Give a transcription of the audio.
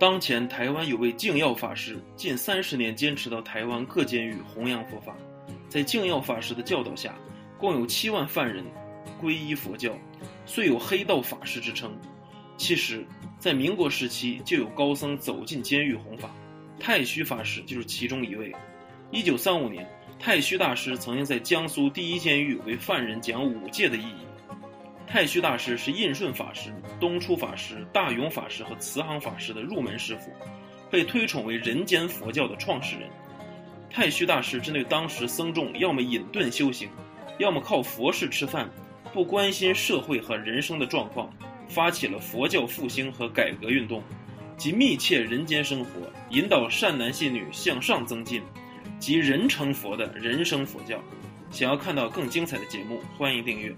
当前台湾有位净耀法师，近三十年坚持到台湾各监狱弘扬佛法。在净耀法师的教导下，共有七万犯人皈依佛教，虽有黑道法师之称。其实，在民国时期就有高僧走进监狱弘法，太虚法师就是其中一位。一九三五年，太虚大师曾经在江苏第一监狱为犯人讲五戒的意义。太虚大师是印顺法师、东初法师、大勇法师和慈航法师的入门师傅，被推崇为人间佛教的创始人。太虚大师针对当时僧众要么隐遁修行，要么靠佛事吃饭，不关心社会和人生的状况，发起了佛教复兴和改革运动，即密切人间生活，引导善男信女向上增进，即人成佛的人生佛教。想要看到更精彩的节目，欢迎订阅。